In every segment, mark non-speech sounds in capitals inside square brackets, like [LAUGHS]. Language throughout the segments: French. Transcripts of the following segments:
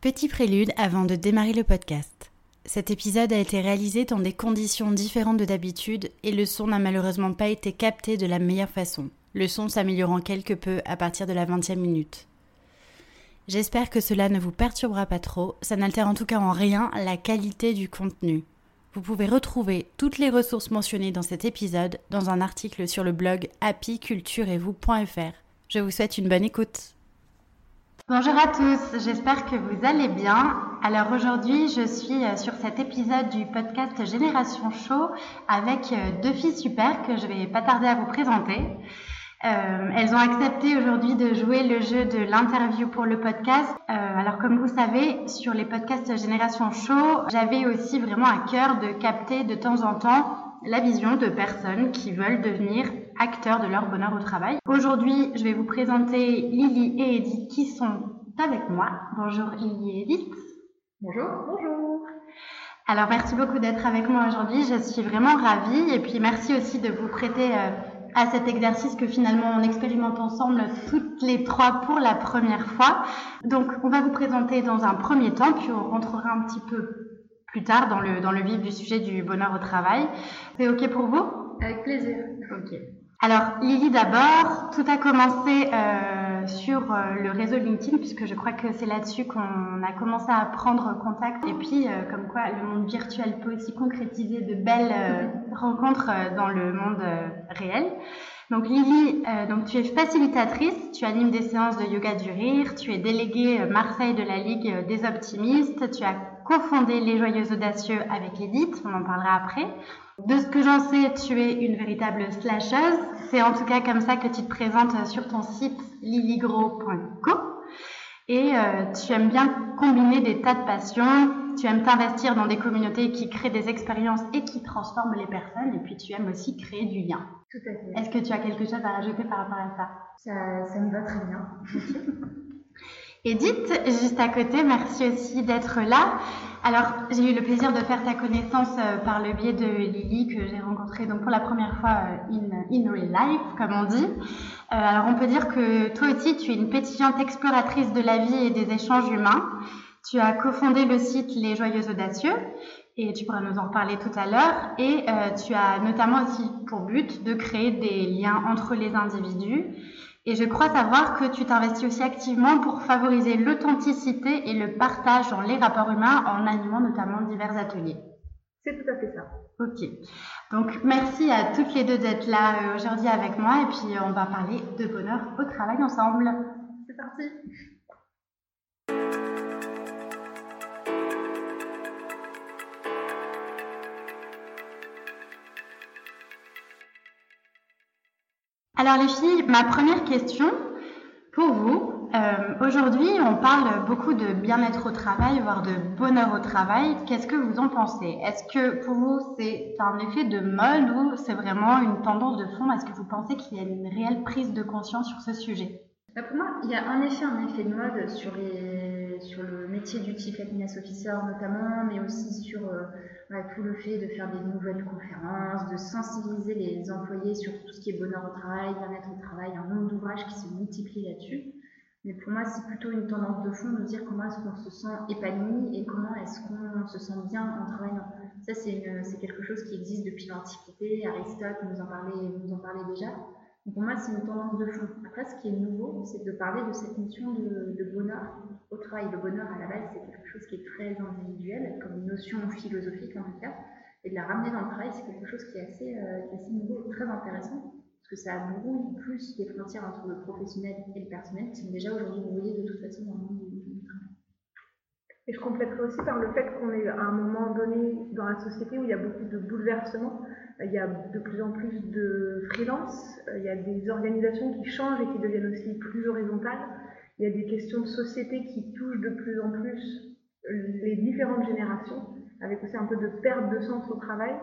Petit prélude avant de démarrer le podcast. Cet épisode a été réalisé dans des conditions différentes de d'habitude et le son n'a malheureusement pas été capté de la meilleure façon, le son s'améliorant quelque peu à partir de la 20e minute. J'espère que cela ne vous perturbera pas trop, ça n'altère en tout cas en rien la qualité du contenu. Vous pouvez retrouver toutes les ressources mentionnées dans cet épisode dans un article sur le blog happycultureetvous.fr. Je vous souhaite une bonne écoute. Bonjour à tous, j'espère que vous allez bien. Alors aujourd'hui, je suis euh, sur cet épisode du podcast Génération Show avec euh, deux filles super que je vais pas tarder à vous présenter. Euh, elles ont accepté aujourd'hui de jouer le jeu de l'interview pour le podcast. alors comme vous savez, sur les podcasts Génération Show, j'avais aussi vraiment à cœur de capter de temps en temps la vision de personnes qui veulent devenir acteurs de leur bonheur au travail. Aujourd'hui, je vais vous présenter Lily et Edith qui sont avec moi. Bonjour Lily et Edith. Bonjour. Bonjour. Alors merci beaucoup d'être avec moi aujourd'hui. Je suis vraiment ravie et puis merci aussi de vous prêter euh, à cet exercice que finalement on expérimente ensemble toutes les trois pour la première fois. Donc on va vous présenter dans un premier temps puis on rentrera un petit peu plus tard dans le, dans le vif du sujet du bonheur au travail. C'est OK pour vous? Avec plaisir. OK. Alors, Lily, d'abord, tout a commencé euh, sur euh, le réseau LinkedIn, puisque je crois que c'est là-dessus qu'on a commencé à prendre contact. Et puis, euh, comme quoi le monde virtuel peut aussi concrétiser de belles rencontres dans le monde réel. Donc Lily, donc tu es facilitatrice, tu animes des séances de yoga du rire, tu es déléguée Marseille de la Ligue des optimistes, tu as cofondé Les Joyeux Audacieux avec Edith, on en parlera après. De ce que j'en sais, tu es une véritable slasheuse. C'est en tout cas comme ça que tu te présentes sur ton site lilygro.co. Et euh, tu aimes bien combiner des tas de passions. Tu aimes t'investir dans des communautés qui créent des expériences et qui transforment les personnes. Et puis tu aimes aussi créer du lien. Tout à fait. Est-ce que tu as quelque chose à rajouter par rapport à ça? Ça, ça me va très bien. [LAUGHS] Edith, juste à côté, merci aussi d'être là. Alors, j'ai eu le plaisir de faire ta connaissance euh, par le biais de Lily que j'ai rencontrée donc pour la première fois euh, in, real life, comme on dit. Euh, alors, on peut dire que toi aussi, tu es une pétillante exploratrice de la vie et des échanges humains. Tu as cofondé le site Les Joyeux Audacieux et tu pourras nous en reparler tout à l'heure. Et tu as notamment aussi pour but de créer des liens entre les individus et je crois savoir que tu t'investis aussi activement pour favoriser l'authenticité et le partage dans les rapports humains en animant notamment divers ateliers. C'est tout à fait ça. Ok. Donc merci à toutes les deux d'être là euh, aujourd'hui avec moi et puis on va parler de bonheur au travail ensemble. C'est parti. Alors les filles, ma première question pour vous, euh, aujourd'hui on parle beaucoup de bien-être au travail, voire de bonheur au travail. Qu'est-ce que vous en pensez? Est-ce que pour vous c'est un effet de mode ou c'est vraiment une tendance de fond? Est-ce que vous pensez qu'il y a une réelle prise de conscience sur ce sujet? Bah, Pour moi, il y a un effet, un effet de mode sur, sur le métier du Chief Happiness Officer notamment, mais aussi sur... Euh, tout le fait de faire des nouvelles conférences, de sensibiliser les employés sur tout ce qui est bonheur au travail, bien-être au travail, un nombre d'ouvrages qui se multiplient là-dessus. Mais pour moi, c'est plutôt une tendance de fond de dire comment est-ce qu'on se sent épanoui et comment est-ce qu'on se sent bien en travaillant. Ça, c'est quelque chose qui existe depuis l'Antiquité. Aristote nous en parlait, nous en parlait déjà. Pour moi, c'est une tendance de fond. Après, ce qui est nouveau, c'est de parler de cette notion de, de bonheur au travail. Le bonheur, à la base, c'est quelque chose qui est très individuel, comme une notion philosophique en tout cas. et de la ramener dans le travail, c'est quelque chose qui est assez, euh, assez nouveau, très intéressant, parce que ça brouille plus les frontières entre le professionnel et le personnel, qui sont déjà aujourd'hui brouillées de toute façon dans le monde du travail. Et je compléterai aussi par le fait qu'on est à un moment donné dans la société où il y a beaucoup de bouleversements, il y a de plus en plus de freelance, il y a des organisations qui changent et qui deviennent aussi plus horizontales, il y a des questions de société qui touchent de plus en plus les différentes générations, avec aussi un peu de perte de sens au travail.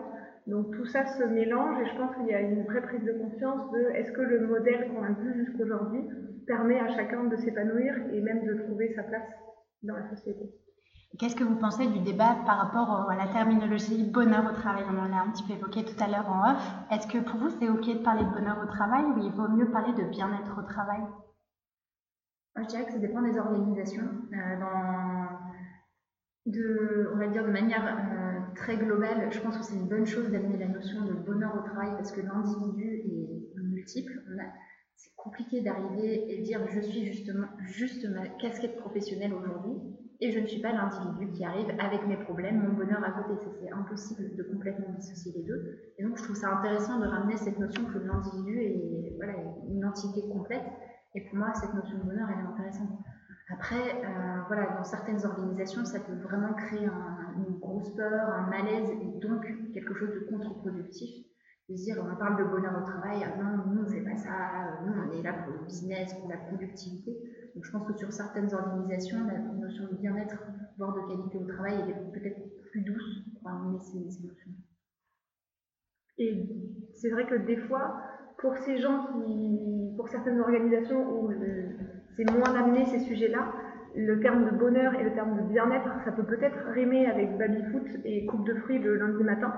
Donc tout ça se mélange et je pense qu'il y a une vraie prise de conscience de est-ce que le modèle qu'on a vu jusqu'aujourd'hui permet à chacun de s'épanouir et même de trouver sa place dans la société. Qu'est-ce que vous pensez du débat par rapport à la terminologie bonheur au travail? On en a un petit peu évoqué tout à l'heure en off. Est-ce que pour vous c'est ok de parler de bonheur au travail ou il vaut mieux parler de bien-être au travail? Je dirais que ça dépend des organisations. Euh, de, on va dire de manière euh, très globale, je pense que c'est une bonne chose d'amener la notion de bonheur au travail parce que l'individu est multiple. C'est compliqué d'arriver et dire je suis justement juste ma casquette professionnelle aujourd'hui et je ne suis pas l'individu qui arrive avec mes problèmes, mon bonheur à côté. C'est impossible de complètement dissocier les deux. Et donc je trouve ça intéressant de ramener cette notion que l'individu est voilà, une entité complète. Et pour moi, cette notion de bonheur, elle est intéressante. Après, euh, voilà, dans certaines organisations, ça peut vraiment créer une grosse peur, un malaise et donc quelque chose de contre-productif. De dire, on parle de bonheur au travail, ah non, nous, on fait pas ça, nous, on est là pour le business, pour la productivité. Je pense que sur certaines organisations, la notion de bien-être, voire de qualité au travail, est peut-être plus douce pour amener ces, notions. Et c'est vrai que des fois, pour ces gens qui, pour certaines organisations où c'est moins d'amener ces sujets-là. Le terme de bonheur et le terme de bien-être, ça peut peut-être rimer avec baby-foot et coupe de fruits le lundi matin.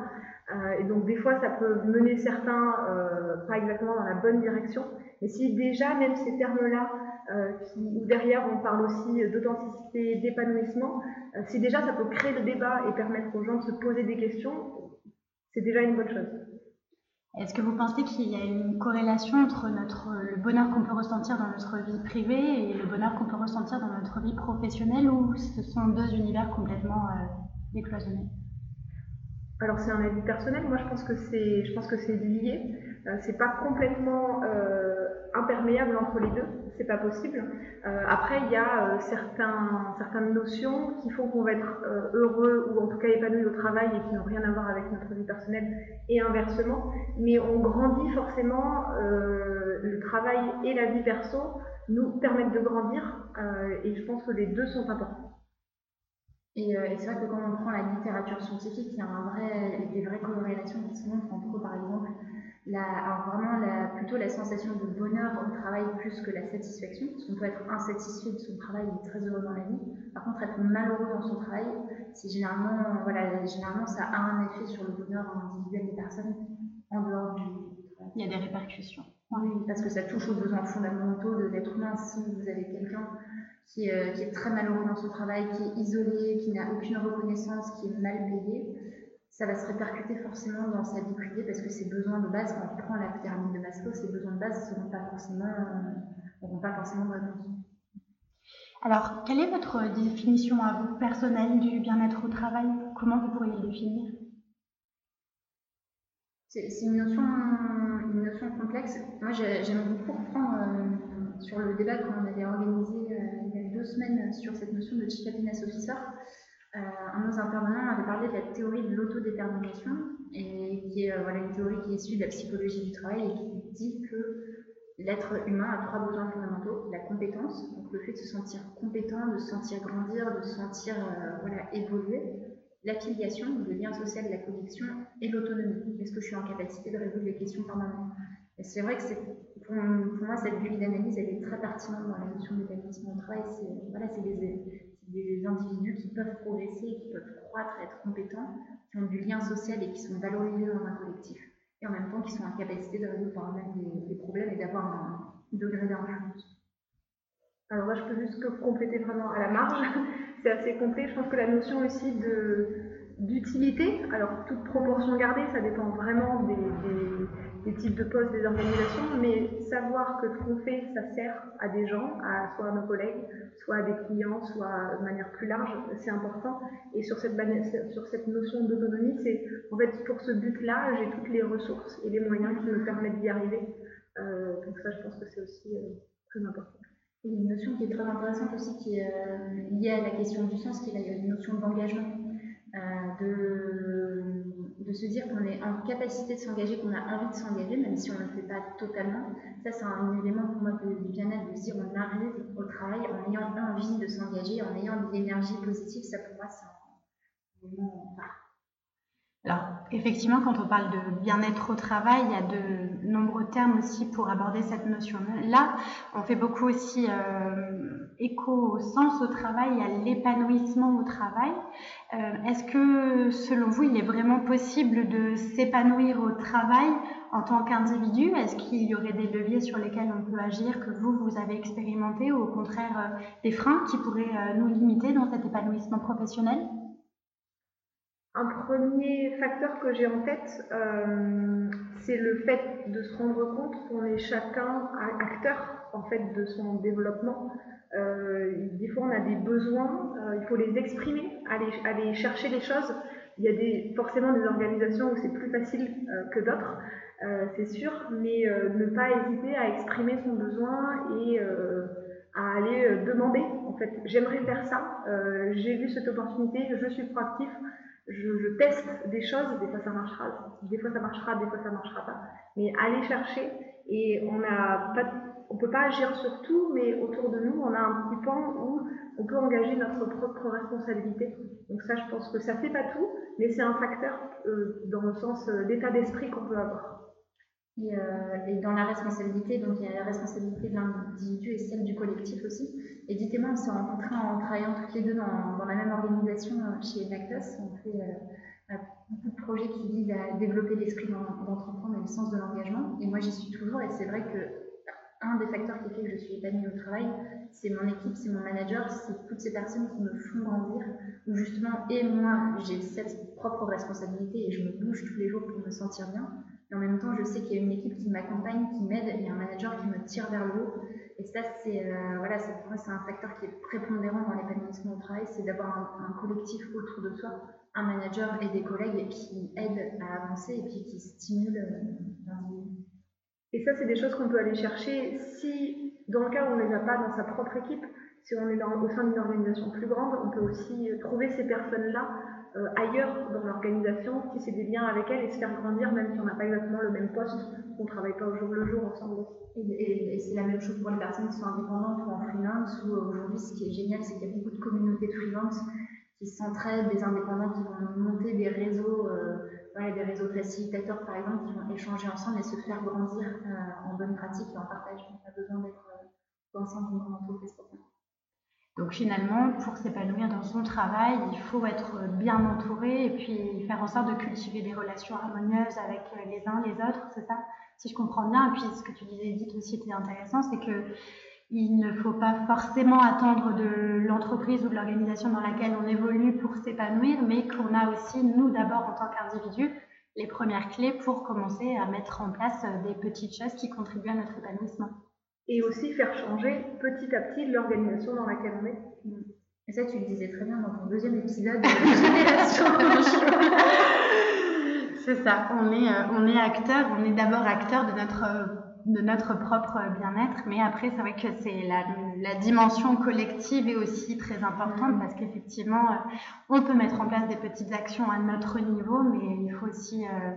Euh, et donc des fois, ça peut mener certains euh, pas exactement dans la bonne direction. Mais si déjà, même ces termes-là, euh, où derrière on parle aussi d'authenticité, d'épanouissement, si déjà ça peut créer le débat et permettre aux gens de se poser des questions, c'est déjà une bonne chose. Est-ce que vous pensez qu'il y a une corrélation entre notre, le bonheur qu'on peut ressentir dans notre vie privée et le bonheur qu'on peut ressentir dans notre vie professionnelle ou ce sont deux univers complètement euh, décloisonnés? Alors c'est un avis personnel, moi je pense que c'est, je pense que c'est lié. Euh, c'est pas complètement euh, imperméable entre les deux, c'est pas possible. Euh, après il y a certains, certaines notions qui font qu'on va être heureux ou en tout cas épanoui au travail et qui n'ont rien à voir avec notre vie personnelle et inversement. Mais on grandit forcément, le travail et la vie perso nous permettent de grandir et je pense que les deux sont importants. Euh, et, c'est vrai que quand on prend la littérature scientifique, il y a des vraies corrélations qui se montrent entre, par exemple, la, vraiment la, plutôt la sensation de bonheur au travail plus que la satisfaction, parce qu'on peut être insatisfait de son travail et très heureux dans la vie. Par contre, être malheureux dans son travail, c'est généralement, voilà, généralement ça a un effet sur le bonheur individuel des personnes en dehors du travail. Il y a des répercussions. Oui, parce que ça touche aux besoins fondamentaux de l'être humain. Si vous avez quelqu'un euh, qui est, très malheureux dans son travail, qui est isolé, qui n'a aucune reconnaissance, qui est mal payé, ça va se répercuter forcément dans sa vie privée parce que ses besoins de base, quand on prend la pyramide de Maslow, ses besoins de base ne pas forcément, n'auront pas forcément de réponse. Alors, quelle est votre définition à vous personnelle du bien-être au travail? Comment vous pourriez le définir? C'est une notion, une notion complexe. Moi, j'aime beaucoup reprendre euh, sur le débat qu'on avait organisé euh, deux semaines sur cette notion de Chief Happiness Officer. Euh, un de nos intervenants avait parlé de la théorie de l'autodétermination, et qui est euh, voilà, une théorie qui est issue de la psychologie du travail et qui dit que l'être humain a trois besoins fondamentaux la compétence, donc le fait de se sentir compétent, de se sentir grandir, de se sentir euh, voilà, évoluer, l'affiliation, le lien social, la connexion, et l'autonomie. Est-ce que je suis en capacité de résoudre les questions par moi-même c'est vrai que c'est pour, moi, cette grille d'analyse, elle est très pertinente dans la notion d'établissement au travail. C'est voilà, des, des, individus qui peuvent progresser, qui peuvent croître, être compétents, qui ont du lien social et qui sont valorisés dans un collectif. Et en même temps, qui sont en capacité de résoudre eux-mêmes des, problèmes et d'avoir un degré d'influence. Alors moi, je peux juste compléter vraiment à la marge. [LAUGHS] C'est assez complet. Je pense que la notion aussi de d'utilité, alors toute proportion gardée, ça dépend vraiment des, des types de postes, des organisations, mais savoir que ce qu'on fait, ça sert à des gens, soit à nos collègues, soit à des clients, soit de manière plus large, c'est important. Et sur cette, sur cette notion d'autonomie, c'est en fait pour ce but-là, j'ai toutes les ressources et les moyens qui me permettent d'y arriver. Euh, donc ça, je pense que c'est aussi euh, très important. Et une notion qui est très intéressante aussi, qui est euh, liée à la question du sens, qui est la notion d'engagement, de de se dire qu'on est en capacité de s'engager, qu'on a envie de s'engager, même si on ne le fait pas totalement. Ça, c'est un élément pour moi de, bien-être, de se dire on arrive au travail en ayant envie de s'engager, en ayant de l'énergie positive. Ça, pour moi, c'est un élément alors, effectivement, quand on parle de bien-être au travail, il y a de nombreux termes aussi pour aborder cette notion-là. On fait beaucoup aussi euh, écho au sens au travail, à l'épanouissement au travail. Euh, est-ce que, selon vous, il est vraiment possible de s'épanouir au travail en tant qu'individu? Est-ce qu'il y aurait des leviers sur lesquels on peut agir que vous, vous avez expérimenté ou au contraire euh, des freins qui pourraient nous limiter dans cet épanouissement professionnel? Un premier facteur que j'ai en tête, euh, c'est le fait de se rendre compte qu'on est chacun acteur en fait de son développement. Euh, des fois, on a des besoins, euh, il faut les exprimer, aller, aller, chercher les choses. Il y a des, forcément des organisations où c'est plus facile que d'autres, c'est sûr, mais ne pas hésiter à exprimer son besoin et à aller demander. En fait, j'aimerais faire ça, j'ai vu cette opportunité, je suis proactif je, teste des choses, des fois ça marchera, des fois ça marchera, des fois ça marchera pas. Mais aller chercher, et on a pas, on peut pas agir sur tout, mais autour de nous, on a un petit pan où on peut engager notre propre responsabilité. Donc ça, je pense que ça fait pas tout, mais c'est un facteur euh, dans le sens euh, d'état d'esprit qu'on peut avoir. Euh, et, dans la responsabilité, donc il y a la responsabilité de l'individu et celle du collectif aussi. Et dites-moi, on s'est rencontrés en travaillant toutes les deux dans, la même organisation chez Lactos. On fait beaucoup de projets qui visent à développer l'esprit d'entreprendre et le sens de l'engagement. Et moi, j'y suis toujours. Et c'est vrai que un des facteurs qui fait que je suis épanouie au travail, c'est mon équipe, c'est mon manager, c'est toutes ces personnes qui me font grandir, où justement, et moi, j'ai cette propre responsabilité et je me bouge tous les jours pour me sentir bien. Et en même temps, je sais qu'il y a une équipe qui m'accompagne, qui m'aide, et un manager qui me tire vers le haut. Et ça, c'est euh, voilà, pour moi, c'est un facteur qui est prépondérant dans l'épanouissement au travail, c'est d'avoir un, collectif autour de soi, un manager et des collègues qui aident à avancer et puis qui stimulent euh, Et ça, c'est des choses qu'on peut aller chercher si, dans le cas où on ne les a pas dans sa propre équipe, si on est au sein d'une organisation plus grande, on peut aussi trouver ces personnes-là euh, ailleurs dans l'organisation, tisser des liens avec elle et se faire grandir, même si on n'a pas exactement le même poste, on ne travaille pas au jour le jour ensemble. Et, c'est la même chose pour les personnes qui sont indépendantes ou en freelance, où euh, aujourd'hui ce qui est génial, c'est qu'il y a beaucoup de communautés de freelance qui s'entraident, des indépendants qui vont monter des réseaux, euh, des réseaux facilitateurs par exemple, qui vont échanger ensemble et se faire grandir en bonne pratique et en partage. On pas besoin d'être ensemble dans. Donc finalement, pour s'épanouir dans son travail, il faut être bien entouré et puis faire en sorte de cultiver des relations harmonieuses avec les uns les autres, c'est ça? Si je comprends bien. Et puis ce que tu disais, Edith, aussi était intéressant, c'est que il ne faut pas forcément attendre de l'entreprise ou de l'organisation dans laquelle on évolue pour s'épanouir, mais qu'on a aussi, nous d'abord en tant qu'individu, les premières clés pour commencer à mettre en place des petites choses qui contribuent à notre épanouissement et aussi faire changer petit à petit l'organisation dans laquelle on est. Et ça, tu le disais très bien dans ton deuxième épisode de [LAUGHS] Génération C'est ça, on est, euh, on est acteur, on est d'abord acteur de notre, de notre propre bien-être, mais après, c'est vrai que c'est la, la, dimension collective est aussi très importante parce qu'effectivement, euh, on peut mettre en place des petites actions à notre niveau, mais il faut aussi euh,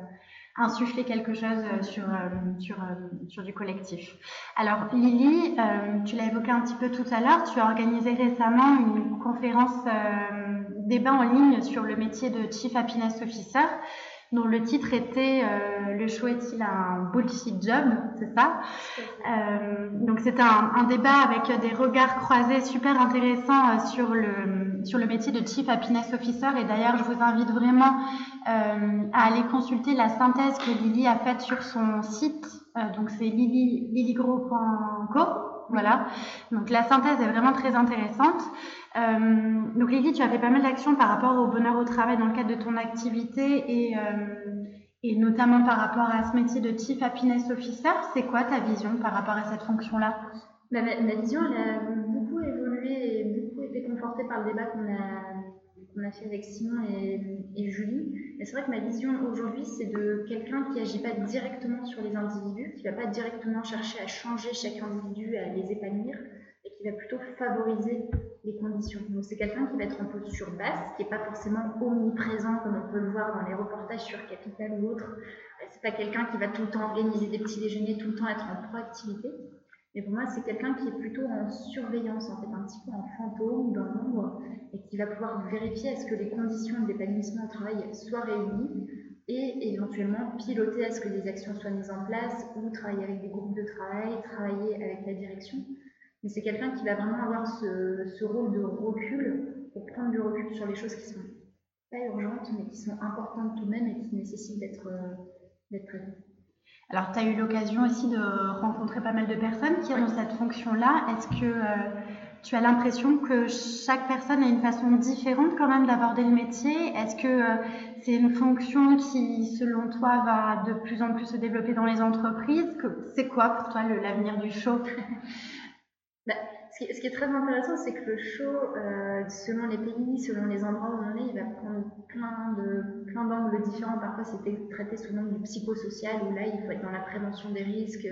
insuffler quelque chose euh, sur, euh, sur, euh, sur du collectif. Alors Lily, tu l'as évoqué un petit peu tout à l'heure, tu as organisé récemment une conférence débat en ligne sur le métier de Chief Happiness Officer dont le titre était Le choix est-il un bullshit job C'est ça? Donc c'était un, un, débat avec des regards croisés super intéressants sur, le, sur le métier de Chief Happiness Officer. Et d'ailleurs, je vous invite vraiment euh, à aller consulter la synthèse que Lily a faite sur son site. Euh, donc c'est lilygros.co. Voilà. Donc la synthèse est vraiment très intéressante. Euh, donc Lily, tu as fait pas mal d'actions par rapport au bonheur au travail dans le cadre de ton activité et, Et notamment par rapport à ce métier de Chief Happiness Officer, c'est quoi ta vision par rapport à cette fonction-là? Bah, ma, vision, elle a beaucoup évolué et beaucoup été confortée par le débat qu'on a, fait avec Simon et, Julie. Et c'est vrai que ma vision aujourd'hui, c'est de quelqu'un qui agit pas directement sur les individus, qui va pas directement chercher à changer chaque individu, à les épanouir, qui va plutôt favoriser les conditions. Donc c'est quelqu'un qui va être en posture basse, qui n'est pas forcément omniprésent comme on peut le voir dans les reportages sur Capital ou autres. C'est pas quelqu'un qui va tout le temps organiser des petits déjeuners, tout le temps être en proactivité. Mais pour moi, c'est quelqu'un qui est plutôt en surveillance, en fait, un petit peu en fantôme, dans l'ombre, et qui va pouvoir vérifier à ce que les conditions d'épanouissement au travail soient réunies et éventuellement piloter à ce que des actions soient mises en place ou travailler avec des groupes de travail, travailler avec la direction. Mais c'est quelqu'un qui va vraiment avoir ce, ce, rôle de recul pour prendre du recul sur les choses qui sont pas urgentes, mais qui sont importantes tout de même et qui nécessitent d'être euh, traitées. Alors, tu as eu l'occasion aussi de rencontrer pas mal de personnes qui ont cette fonction-là. Est-ce que euh, tu as l'impression que chaque personne a une façon différente quand même d'aborder le métier? Est-ce que euh, c'est une fonction qui, selon toi, va de plus en plus se développer dans les entreprises? C'est quoi pour toi l'avenir du show? [LAUGHS] bah, ce, qui, est très intéressant, c'est que le show, euh, selon les pays, selon les endroits où on est, il va prendre plein de plein d'angles différents. Parfois, c'était traité sous l'angle du psychosocial, où là, il faut être dans la prévention des risques,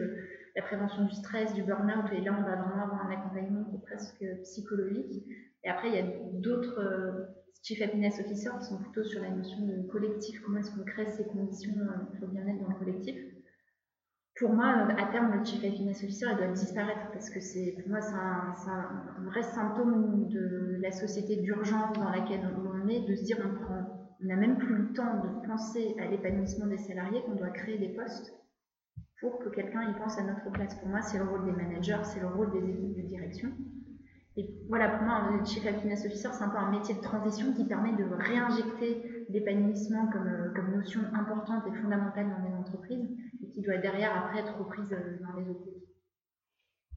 la prévention du stress, du burn-out, et là, on va vraiment avoir un accompagnement qui est presque psychologique. Et après, il y a d'autres euh, Chief Happiness Officers qui sont plutôt sur la notion de collectif, comment est-ce qu'on crée ces conditions euh, pour bien-être dans le collectif pour moi, à terme, le Chief Happiness Officer doit disparaître parce que c'est, pour moi, c'est un, un, vrai symptôme de la société d'urgence dans laquelle on est, de se dire on prend, on n'a même plus le temps de penser à l'épanouissement des salariés, qu'on doit créer des postes pour que quelqu'un y pense à notre place. Pour moi, c'est le rôle des managers, c'est le rôle des équipes de direction. Et voilà, pour moi, le Chief Happiness Officer, c'est un peu un métier de transition qui permet de réinjecter l'épanouissement comme, comme notion importante et fondamentale dans les entreprises qui doit derrière après être reprise euh, dans les autres.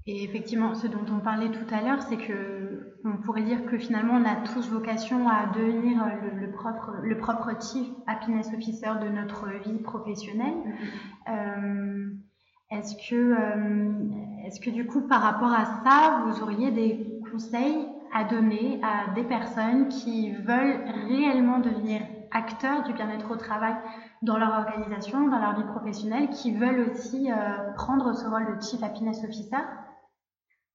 Et effectivement, ce dont on parlait tout à l'heure, c'est que on pourrait dire que finalement on a tous vocation à devenir le, le propre, le propre chief happiness officer de notre vie professionnelle. Mm-hmm. euh, est-ce que, euh, est-ce que du coup, par rapport à ça, vous auriez des conseils à donner à des personnes qui veulent réellement devenir acteurs du bien-être au travail dans leur organisation, dans leur vie professionnelle, qui veulent aussi euh, prendre ce rôle de Chief Happiness Officer?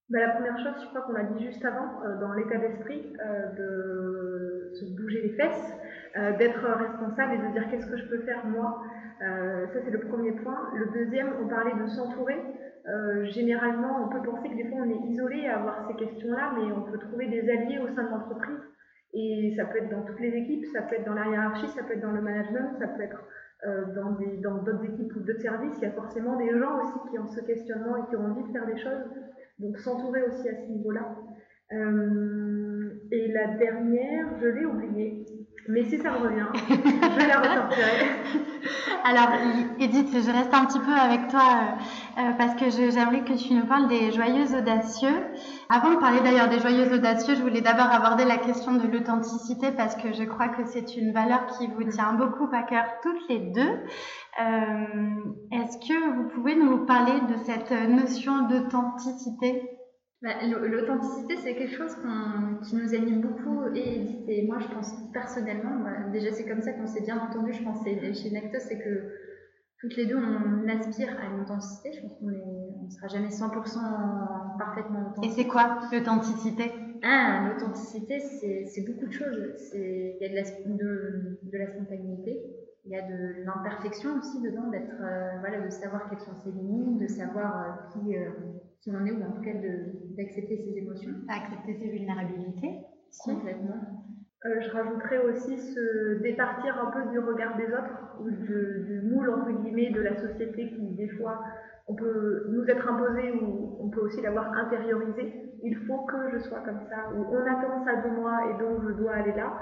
Bah, La première chose, je crois qu'on l'a dit juste avant, euh, dans l'état d'esprit, euh, de se bouger les fesses, d'être responsable et de dire qu'est-ce que je peux faire moi. Ça, c'est le premier point. Le deuxième, on parlait de s'entourer. généralement, on peut penser que des fois, on est isolé à avoir ces questions-là, mais on peut trouver des alliés au sein de l'entreprise. Et ça peut être dans toutes les équipes, ça peut être dans la hiérarchie, ça peut être dans le management, ça peut être euh, dans dans d'autres équipes ou d'autres services. Il y a forcément des gens aussi qui ont ce questionnement et qui ont envie de faire des choses. Donc s'entourer aussi à ce niveau-là. Euh, et la dernière, je l'ai oubliée. Mais si ça revient, [LAUGHS] je la ressortirai. [LAUGHS] Alors, Edith, je reste un petit peu avec toi euh, euh parce que j'aimerais que tu nous parles des joyeux audacieux. Avant de parler d'ailleurs des joyeux audacieux, je voulais d'abord aborder la question de l'authenticité parce que je crois que c'est une valeur qui vous tient beaucoup à cœur toutes les deux. Euh, Est-ce que vous pouvez nous parler de cette notion d'authenticité? Bah, L'authenticité, c'est quelque chose qui nous anime beaucoup et Edith et moi, je pense personnellement, bah, déjà c'est comme ça qu'on s'est bien entendu, je pense chez Nactos, c'est que toutes les deux, on aspire à l'authenticité. Je pense qu'on ne sera jamais 100% parfaitement authentique. Et c'est quoi l'authenticité? Ah, l'authenticité, c'est beaucoup de choses. Il y a de la, de, de la spontanéité, il y a de l'imperfection aussi dedans, d'être, euh, voilà, de savoir quelles sont ses limites, de savoir euh, qui, euh, qui on est, ou en tout cas d'accepter ses émotions. Accepter ses vulnérabilités. Complètement. Euh, je rajouterais aussi se départir un peu du regard des autres, ou du, du moule entre guillemets de la société qui des fois on peut nous être imposé ou on peut aussi l'avoir intériorisé. Il faut que je sois comme ça, ou on attend ça de moi et donc je dois aller là.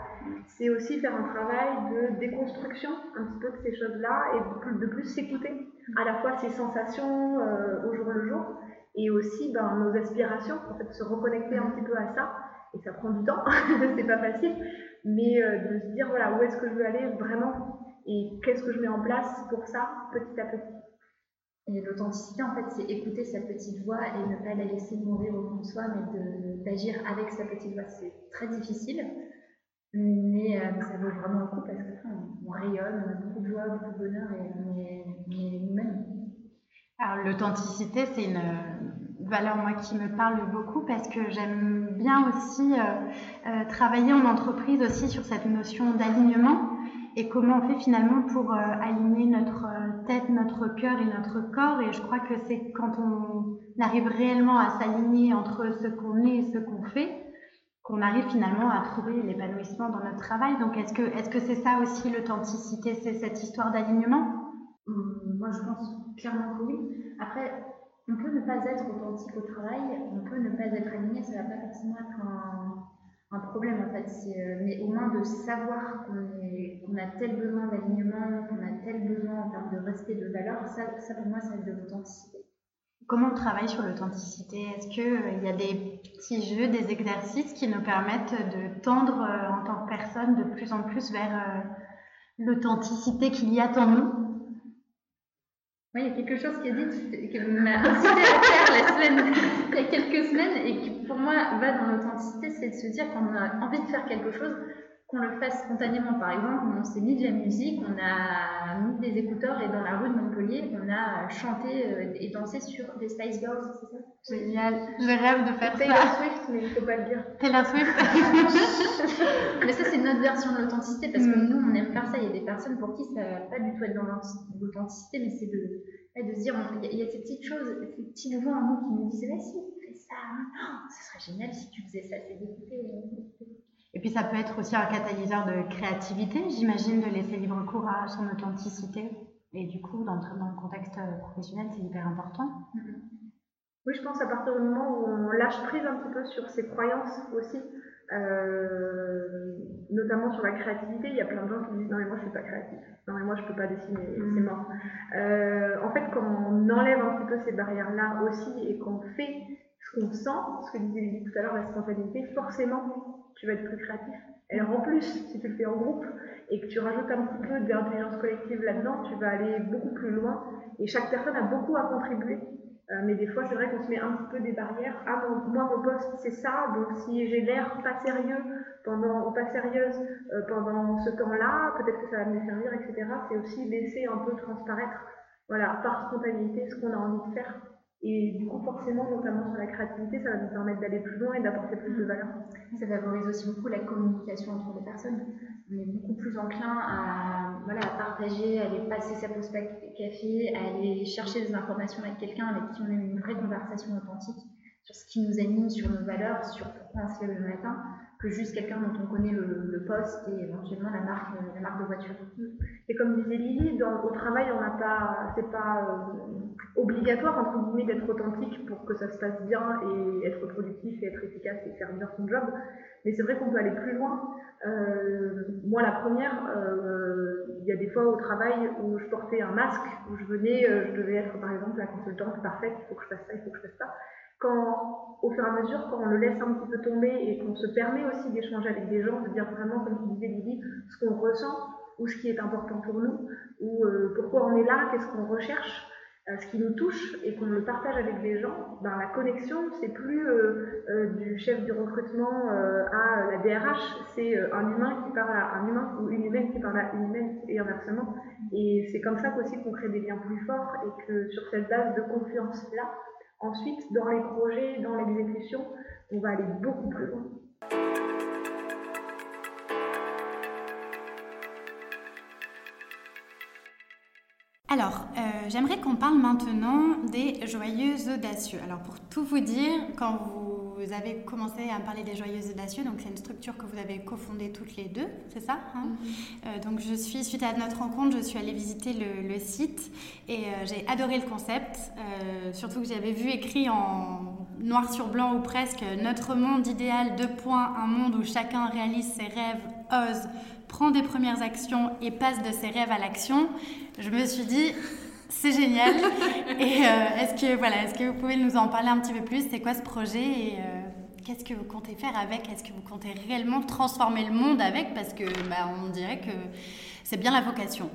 C'est aussi faire un travail de déconstruction un petit peu de ces choses-là et de plus, de plus s'écouter à la fois ses sensations euh, au jour le jour et aussi ben, nos aspirations, en fait se reconnecter un petit peu à ça et ça prend du temps, [LAUGHS] c'est pas facile, mais euh, de se dire voilà où est-ce que je veux aller vraiment? Et qu'est-ce que je mets en place pour ça petit à petit? Et l'authenticité, en fait, c'est écouter sa petite voix et ne pas la laisser mourir au fond de soi, mais d'agir avec sa petite voix. C'est très difficile, mais euh, ça vaut vraiment le coup parce qu'on on rayonne, on a beaucoup de joie, beaucoup de bonheur et on est, nous-mêmes. Alors, l'authenticité, c'est une valeur, moi, qui me parle beaucoup parce que j'aime bien aussi euh, euh, travailler en entreprise aussi sur cette notion d'alignement et comment on fait finalement pour euh, aligner notre euh, tête, notre cœur et notre corps. Et je crois que c'est quand on arrive réellement à s'aligner entre ce qu'on est et ce qu'on fait qu'on arrive finalement à trouver l'épanouissement dans notre travail. Donc est-ce que est-ce que c'est ça aussi l'authenticité, c'est cette histoire d'alignement? Moi je pense clairement que oui. Après, on peut ne pas être authentique au travail, on peut ne pas être aligné, ça va pas forcément être un problème en fait. Euh, mais au moins de savoir qu'on a tel besoin d'alignement, qu'on a tel besoin en termes de respect de valeur, ça, ça pour moi, c'est de l'authenticité. Comment on travaille sur l'authenticité? Est-ce qu'il euh, y a des petits jeux, des exercices qui nous permettent de tendre euh, en tant que personne de plus en plus vers l'authenticité qu'il y a en nous? Il y a quelque chose qui est dit qui m'a incité à faire la semaine, [LAUGHS] il y a quelques semaines et qui pour moi va dans l'authenticité, c'est de se dire qu'on a envie de faire quelque chose, qu'on le fasse spontanément. Par exemple, on s'est mis de la musique, on a mis des écouteurs et dans la rue de Montpellier, on a chanté euh, et dansé sur des Spice Girls, c'est ça? Génial, je rêve de faire Taylor Swift, mais il ne faut pas le dire. Taylor Swift [LAUGHS] Mais ça, c'est notre version de l'authenticité parce que mm. nous, on aime faire ça. Il y a des personnes pour qui ça va pas du tout être dans l'authenticité, mais c'est de, de se dire, il y, a ces petites choses, ces petits nouveaux en nous qui nous disent, vas-y, fais ça, hein. oh, ce serait génial si tu faisais ça, c'est d'écouter. Et puis ça peut être aussi un catalyseur de créativité, j'imagine, de laisser libre cours à son authenticité. Et du coup, dans, dans le contexte professionnel, c'est hyper important. Mm-hmm. Oui, je pense à partir du moment où on lâche prise un petit peu sur ses croyances aussi, euh, notamment sur la créativité, il y a plein de gens qui disent non mais moi je suis pas créatif, non mais moi je peux pas dessiner, c'est mm. mort. Euh, en fait, quand on enlève un petit peu ces barrières-là aussi et qu'on fait ce qu'on sent, ce que disait Lily tout à l'heure, la spontanéité, forcément tu vas être plus créatif. Et en plus, si tu le fais en groupe et que tu rajoutes un petit peu d'intelligence collective là-dedans, tu vas aller beaucoup plus loin et chaque personne a beaucoup à contribuer. Euh, mais des fois, c'est vrai qu'on se met un petit peu des barrières. Ah, moi, mon poste, c'est ça. Donc, si j'ai l'air pas sérieux pendant, ou pas sérieuse euh, pendant ce temps-là, peut-être que ça va me servir, etc. C'est aussi laisser un peu transparaître, voilà, par spontanéité, ce qu'on a envie de faire. Et du coup, forcément, notamment sur la créativité, ça va nous permettre d'aller plus loin et d'apporter plus de valeur. Ça favorise aussi beaucoup la communication entre les personnes. On est beaucoup plus enclin à, voilà, à partager, à aller passer sa pause café, à aller chercher des informations avec quelqu'un avec qui on a une vraie conversation authentique sur ce qui nous anime, sur nos valeurs, sur pourquoi on se lève le matin que juste quelqu'un dont on connaît le, poste et éventuellement la marque, la marque de voiture. Et comme disait Lily, dans, au travail, on n'a pas, c'est pas euh, obligatoire entre guillemets d'être authentique pour que ça se passe bien et être productif et être efficace et faire bien son job. Mais c'est vrai qu'on peut aller plus loin. Euh, moi, la première, euh, il y a des fois au travail où je portais un masque, où je venais, je devais être par exemple la consultante parfaite, il faut que je fasse ça, il faut que je fasse ça quand, au fur et à mesure, quand on le laisse un petit peu tomber et qu'on se permet aussi d'échanger avec des gens, de dire vraiment, comme tu disais Lily, ce qu'on ressent ou ce qui est important pour nous, ou euh, pourquoi on est là, qu'est-ce qu'on recherche, euh, ce qui nous touche et qu'on le partage avec des gens, ben, la connexion, c'est plus euh, du chef du recrutement à la DRH, c'est un humain qui parle à un humain ou une humaine qui parle à une humaine et inversement. Et c'est comme ça qu'aussi qu'on crée des liens plus forts et que sur cette base de confiance-là, Ensuite, dans les projets, dans l'exécution, on va aller beaucoup plus loin. Alors, euh, j'aimerais qu'on parle maintenant des joyeuses audacieux. Alors, pour tout vous dire, quand vous avez commencé à parler des joyeuses audacieux, donc c'est une structure que vous avez cofondée toutes les deux, c'est ça hein mm-hmm. euh, Donc, je suis, suite à notre rencontre, je suis allée visiter le, site et euh, j'ai adoré le concept, surtout que j'avais vu écrit en noir sur blanc ou presque Notre monde idéal, deux points, un monde où chacun réalise ses rêves, ose, prend des premières actions et passe de ses rêves à l'action je me suis dit, c'est génial. [LAUGHS] et euh, est-ce que, voilà, est-ce que vous pouvez nous en parler un petit peu plus? C'est quoi ce projet? Et, euh, qu'est-ce que vous comptez faire avec? Est-ce que vous comptez réellement transformer le monde avec? Parce que bah, on dirait que c'est bien la vocation.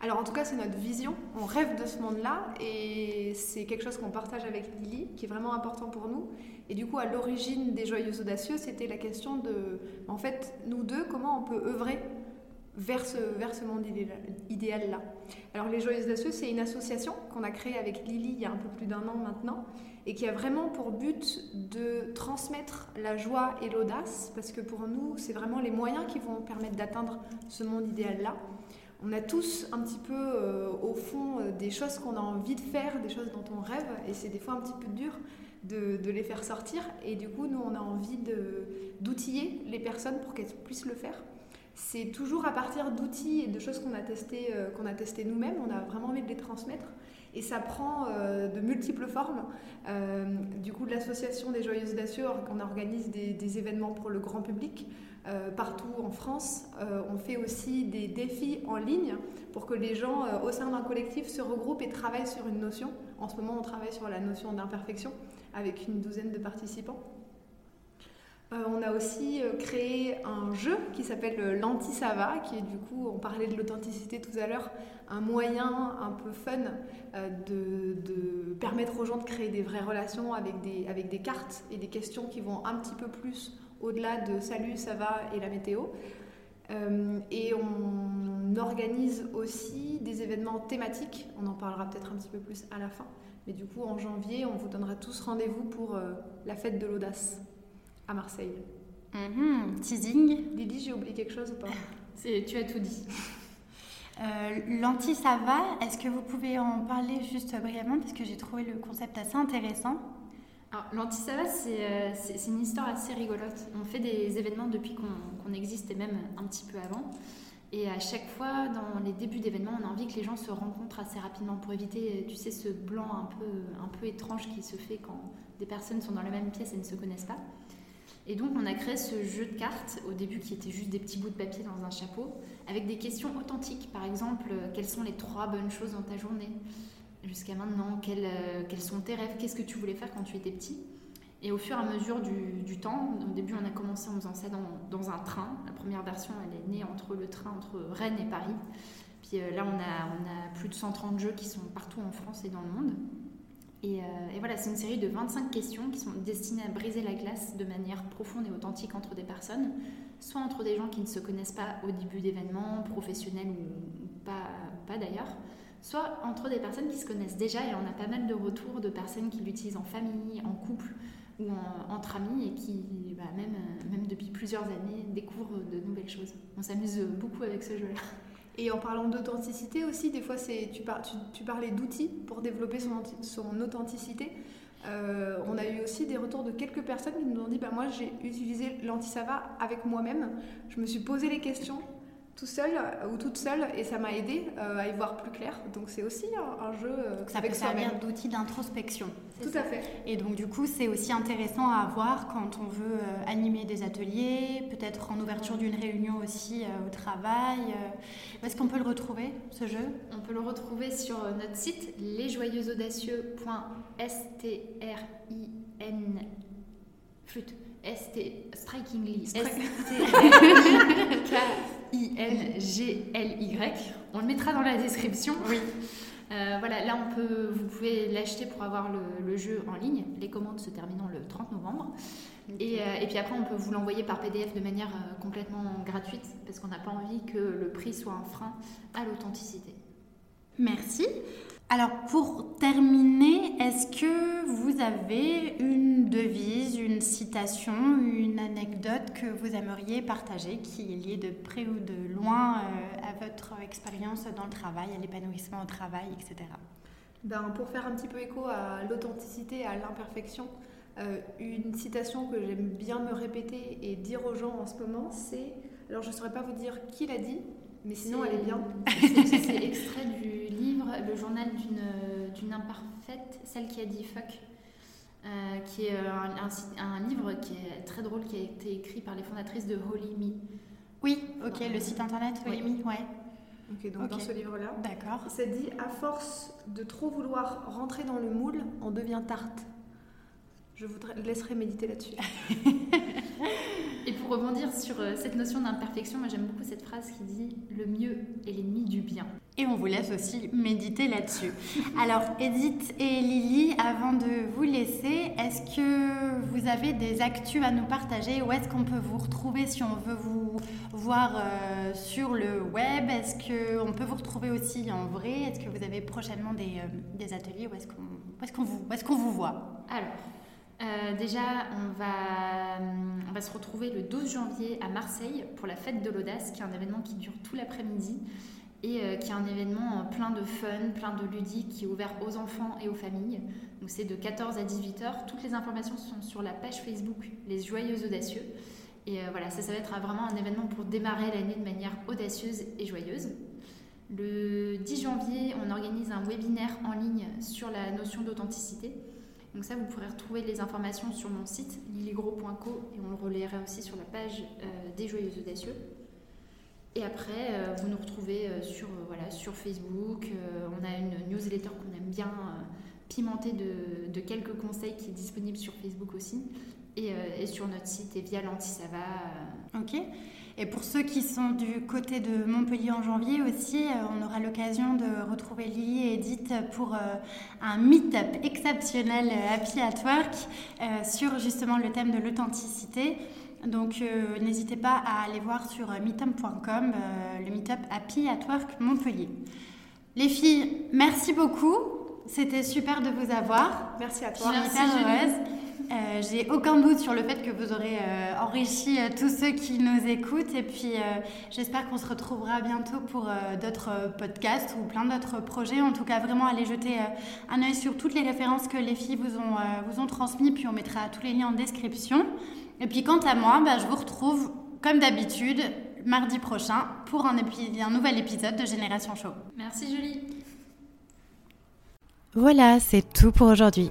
Alors en tout cas, c'est notre vision. On rêve de ce monde-là et c'est quelque chose qu'on partage avec Lily, qui est vraiment important pour nous. Et du coup, à l'origine des Joyeux Audacieux, c'était la question de, en fait, nous deux, comment on peut œuvrer vers ce, monde idéal-là. Alors les Joyeux Audacieux, c'est une association qu'on a créée avec Lily il y a un peu plus d'un an maintenant et qui a vraiment pour but de transmettre la joie et l'audace, parce que pour nous, c'est vraiment les moyens qui vont permettre d'atteindre ce monde idéal-là on a tous un petit peu euh, au fond euh, des choses qu'on a envie de faire, des choses dont on rêve, et c'est des fois un petit peu dur de, les faire sortir. Et du coup, nous, on a envie d'outiller les personnes pour qu'elles puissent le faire. C'est toujours à partir d'outils et de choses qu'on a testées euh, testé nous-mêmes, on a vraiment envie de les transmettre. Et ça prend de multiples formes. du coup, l'association des Joyeuses Audacieux, on organise des événements pour le grand public. Euh, partout en France. Euh, on fait aussi des défis en ligne pour que les gens euh, au sein d'un collectif se regroupent et travaillent sur une notion. En ce moment, on travaille sur la notion d'imperfection avec une douzaine de participants. On a aussi créé un jeu qui s'appelle l'anti-sava, qui est du coup, on parlait de l'authenticité tout à l'heure, un moyen un peu fun de, permettre aux gens de créer des vraies relations avec des, cartes et des questions qui vont un petit peu plus au-delà de salut, ça va et la météo. Euh, et on organise aussi des événements thématiques, on en parlera peut-être un petit peu plus à la fin. Mais du coup, en janvier, on vous donnera tous rendez-vous pour euh, la fête de l'audace à Marseille. Mm-hmm. teasing. Lydie, j'ai oublié quelque chose ou pas [LAUGHS] Tu as tout dit. Euh, L'anti-ça va, est-ce que vous pouvez en parler juste brièvement? Parce que j'ai trouvé le concept assez intéressant L'Antisava, euh, c'est une histoire assez rigolote. On fait des événements depuis qu'on existe et même un petit peu avant. Et à chaque fois, dans les débuts d'événements, on a envie que les gens se rencontrent assez rapidement pour éviter, tu sais, ce blanc un peu, un peu étrange qui se fait quand des personnes sont dans la même pièce et ne se connaissent pas. Et donc, on a créé ce jeu de cartes au début qui était juste des petits bouts de papier dans un chapeau, avec des questions authentiques. Par exemple, quelles sont les trois bonnes choses dans ta journée? Jusqu'à maintenant euh, quels, sont tes rêves? Qu'est-ce que tu voulais faire quand tu étais petit? Et au fur et à mesure du, temps, au début on a commencé en faisant ça dans, un train. La première version elle est née entre le train entre Rennes et Paris. Puis euh, là on a plus de 130 jeux qui sont partout en France et dans le monde. Et, euh, et, voilà, c'est une série de 25 questions qui sont destinées à briser la glace de manière profonde et authentique entre des personnes, soit entre des gens qui ne se connaissent pas au début d'événements, professionnels ou pas, pas d'ailleurs, soit entre des personnes qui se connaissent déjà, et on a pas mal de retours de personnes qui l'utilisent en famille, en couple ou entre amis, et qui, bah, même, euh, même depuis plusieurs années, découvrent de nouvelles choses. On s'amuse beaucoup avec ce jeu-là. Et en parlant d'authenticité aussi, des fois c'est tu, tu, parlais d'outils pour développer son, son authenticité. Euh, on a eu aussi des retours de quelques personnes qui nous ont dit bah, Moi, j'ai utilisé l'anti-sava avec moi-même. Je me suis posé les questions tout seul euh, ou toute seule et ça m'a aidé euh, à y voir plus clair. Donc c'est aussi un, jeu euh, ça peut servir d'outil d'introspection. Tout à fait. Et donc du coup c'est aussi intéressant à avoir quand on veut animer des ateliers, peut-être en ouverture d'une réunion aussi au travail. Où est-ce qu'on peut le retrouver ce jeu? On peut le retrouver sur notre site lesjoyeuxaudacieux.strin flûte ST strikingly [LAUGHS] I-N-G-L-Y. On le mettra dans la description. Oui. Euh, voilà, là on peut, vous pouvez l'acheter pour avoir le, jeu en ligne. Les commandes se terminant le 30 novembre. Et, euh, et, puis après, on peut vous l'envoyer par PDF de manière euh, complètement gratuite parce qu'on n'a pas envie que le prix soit un frein à l'authenticité. Merci. Alors pour terminer, est-ce que vous avez une devise, une citation, une anecdote que vous aimeriez partager qui est liée de près ou de loin euh, à votre expérience dans le travail, à l'épanouissement au travail, etc. Ben, pour faire un petit peu écho à l'authenticité, à l'imperfection, euh, une citation que j'aime bien me répéter et dire aux gens en ce moment, c'est, alors je ne saurais pas vous dire qui l'a dit, mais sinon, elle est bien. [LAUGHS] C'est extrait du livre Le journal d'une imparfaite, celle qui a dit fuck. Euh, qui est un, un, livre qui est très drôle, qui a été écrit par les fondatrices de Holy Me. Oui, ok, le site internet Holy Me, ouais. Ok, donc dans ce livre-là, D'accord. ça dit à force de trop vouloir rentrer dans le moule, on devient tarte. Je vous laisserai méditer là-dessus. [LAUGHS] Et pour rebondir sur euh, cette notion d'imperfection, moi j'aime beaucoup cette phrase qui dit le mieux est l'ennemi du bien. Et on vous laisse aussi méditer là-dessus. [LAUGHS] Alors Edith et Lily, avant de vous laisser, est-ce que vous avez des actus à nous partager Où est-ce qu'on peut vous retrouver si on veut vous voir euh, sur le web? Est-ce qu'on peut vous retrouver aussi en vrai? Est-ce que vous avez prochainement des, euh, des ateliers Où est-ce qu'on est qu'on vous, est qu'on vous voit? Alors, euh, déjà, on va, on va se retrouver le 12 janvier à Marseille pour la fête de l'audace, qui est un événement qui dure tout l'après-midi et euh, qui est un événement euh, plein de fun, plein de ludique, qui est ouvert aux enfants et aux familles. Donc c'est de 14 à 18 h Toutes les informations sont sur la page Facebook Les Joyeux Audacieux. Et voilà, ça va être vraiment un événement pour démarrer l'année de manière audacieuse et joyeuse. Le 10 janvier, on organise un webinaire en ligne sur la notion d'authenticité. Donc ça, vous pourrez retrouver les informations sur mon site liligro.co et on le relaiera aussi sur la page euh, des Joyeux Audacieux. Et après, euh, vous nous retrouvez euh, sur, voilà, sur Facebook. on a une newsletter qu'on aime bien pimentée de, quelques conseils qui est disponible sur Facebook aussi. Et, et sur notre site et via l'Antisava. Ok. Et pour ceux qui sont du côté de Montpellier en janvier aussi, euh, on aura l'occasion de retrouver Lily et Edith pour euh, un meet-up exceptionnel euh, Happy at Work sur justement le thème de l'authenticité. Donc n'hésitez pas à aller voir sur meetup.com le meet-up Happy at Work Montpellier. Les filles, merci beaucoup. C'était super de vous avoir. Merci à toi. Je suis hyper heureuse. Euh, j'ai aucun doute sur le fait que vous aurez euh, enrichi euh, tous ceux qui nous écoutent et puis j'espère qu'on se retrouvera bientôt pour d'autres podcasts ou plein d'autres projets. En tout cas, vraiment allez jeter un œil sur toutes les références que les filles vous ont, vous ont transmises, puis on mettra tous les liens en description. Et puis quant à moi, bah, je vous retrouve comme d'habitude mardi prochain pour un, un nouvel épisode de Génération Show. Merci Julie. Voilà, c'est tout pour aujourd'hui.